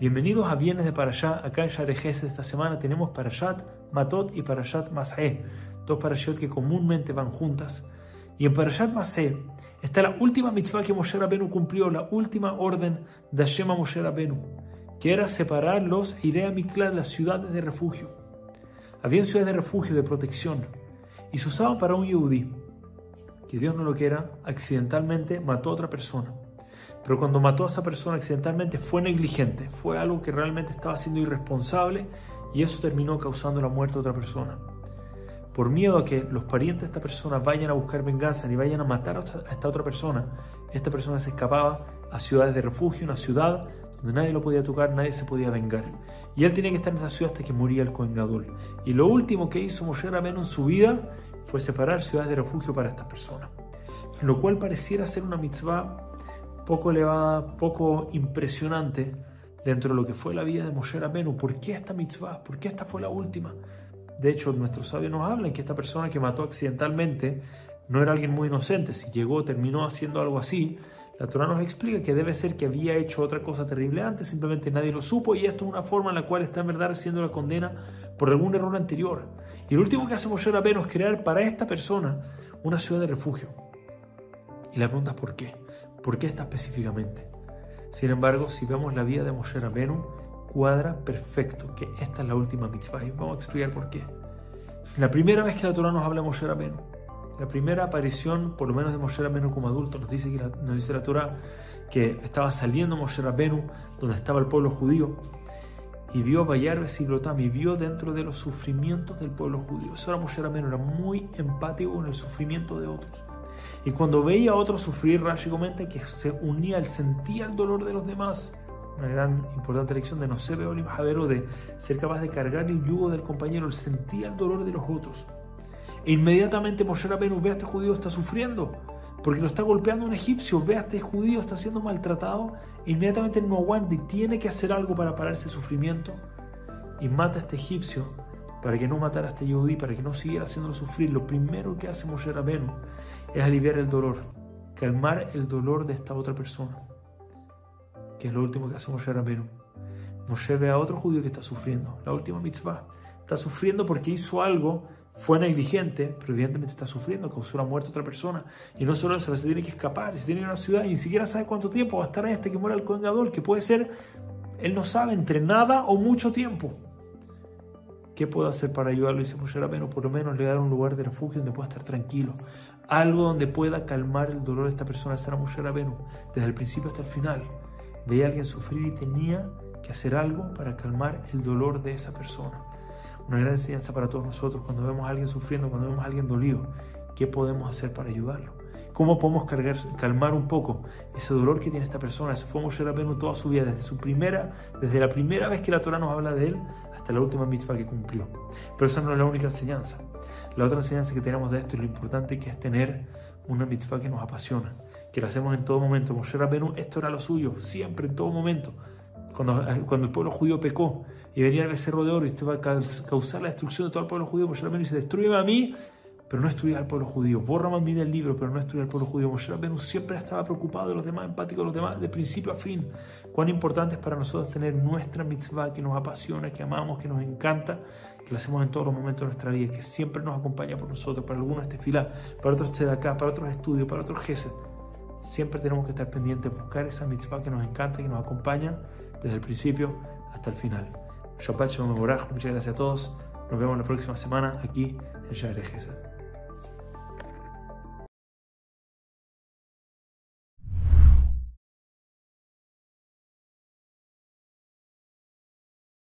Bienvenidos a Viernes de Parashat. Acá en Share esta semana tenemos Parashat Matot y Parashat Mas'eh, dos Parashat que comúnmente van juntas. Y en Parashat Mas'eh está la última mitzvah que Moshe Rabenu cumplió, la última orden de Hashem a Moshe Rabenu, que era separar los Irea Miklat, las ciudades de refugio. Habían ciudades de refugio, de protección, y se usaban para un Yehudí, que Dios no lo quiera, accidentalmente mató a otra persona. Pero cuando mató a esa persona accidentalmente fue negligente, fue algo que realmente estaba siendo irresponsable y eso terminó causando la muerte de otra persona. Por miedo a que los parientes de esta persona vayan a buscar venganza ni vayan a matar a esta otra persona, esta persona se escapaba a ciudades de refugio, una ciudad donde nadie lo podía tocar, nadie se podía vengar. Y él tenía que estar en esa ciudad hasta que moría el Cohen Y lo último que hizo Moshe Rabenu en su vida fue separar ciudades de refugio para estas personas. Lo cual pareciera ser una mitzvah poco elevada, poco impresionante dentro de lo que fue la vida de Moshe Rabenu. ¿Por qué esta mitzvah? ¿Por qué esta fue la última? De hecho, nuestros sabios nos hablan que esta persona que mató accidentalmente no era alguien muy inocente. Si llegó, terminó haciendo algo así, la Torah nos explica que debe ser que había hecho otra cosa terrible antes, simplemente nadie lo supo y esto es una forma en la cual está en verdad recibiendo la condena por algún error anterior. Y lo último que hace Moshe Rabenu es crear para esta persona una ciudad de refugio. Y la pregunta es ¿por qué? ¿Por qué esta específicamente? Sin embargo, si vemos la vida de Moshe Rabenu, cuadra perfecto que esta es la última mitzvah y vamos a explicar por qué. La primera vez que la Torah nos habla de Moshe Rabenu, la primera aparición, por lo menos de Moshe Rabenu como adulto, nos dice, que la, nos dice la Torah que estaba saliendo Moshe Rabenu, donde estaba el pueblo judío, y vio a Bayar Besiglotam, y vio dentro de los sufrimientos del pueblo judío. Eso era Moshe Rabenu, era muy empático con el sufrimiento de otros. Y cuando veía a otros sufrir, Rashi que se unía, él sentía el dolor de los demás. Una gran importante lección de no ser Javero, de ser capaz de cargar el yugo del compañero, él sentía el dolor de los otros. E inmediatamente Moshe Rabenu ve a este judío está sufriendo, porque lo está golpeando un egipcio, ve a este judío está siendo maltratado, e inmediatamente no aguanta y tiene que hacer algo para parar ese sufrimiento y mata a este egipcio para que no matara a este yudí, para que no siguiera haciéndolo sufrir. Lo primero que hace Moshe Rabenu es aliviar el dolor, calmar el dolor de esta otra persona, que es lo último que hace Moshe Rabenu. Moshe ve a otro judío que está sufriendo, la última mitzvah. Está sufriendo porque hizo algo, fue negligente, pero evidentemente está sufriendo, causó la muerte a otra persona. Y no solo eso, se tiene que escapar, se tiene que ir a una ciudad y ni siquiera sabe cuánto tiempo va a estar ahí hasta que muera el Cohen que puede ser, él no sabe, entre nada o mucho tiempo. ¿Qué puedo hacer para ayudarlo? Dice Moshe Rabenu, por lo menos le dar un lugar de refugio donde pueda estar tranquilo algo donde pueda calmar el dolor de esta persona. Esa era Moshe Rabenu, desde el principio hasta el final. Veía a alguien sufrir y tenía que hacer algo para calmar el dolor de esa persona. Una gran enseñanza para todos nosotros cuando vemos a alguien sufriendo, cuando vemos a alguien dolido. ¿Qué podemos hacer para ayudarlo? ¿Cómo podemos calmar un poco ese dolor que tiene esta persona? Ese fue Moshe Rabenu toda su vida, desde, su primera, desde la primera vez que la Torah nos habla de él hasta la última mitzvah que cumplió. Pero esa no es la única enseñanza. La otra enseñanza que tenemos de esto es lo importante que es tener una mitzvah que nos apasiona, que la hacemos en todo momento. Moshe Rabenu, esto era lo suyo, siempre, en todo momento. Cuando, cuando el pueblo judío pecó y venía el becerro de oro y esto va a causar la destrucción de todo el pueblo judío, Moshe Rabenu dice, destruye a mí, pero no destruye al pueblo judío. Borra a mí del libro, pero no destruye al pueblo judío. Moshe Rabenu siempre estaba preocupado de los demás, empático de los demás, de principio a fin. Cuán importante es para nosotros tener nuestra mitzvah que nos apasiona, que amamos, que nos encanta que lo hacemos en todos los momentos de nuestra vida, que siempre nos acompaña por nosotros, para algunos este fila, para otros acá, para otros estudios, para otros gesed. Siempre tenemos que estar pendientes, buscar esa mitzvah que nos encanta, que nos acompaña desde el principio hasta el final. Shabbat Shalom muchas gracias a todos. Nos vemos la próxima semana aquí en Gesed.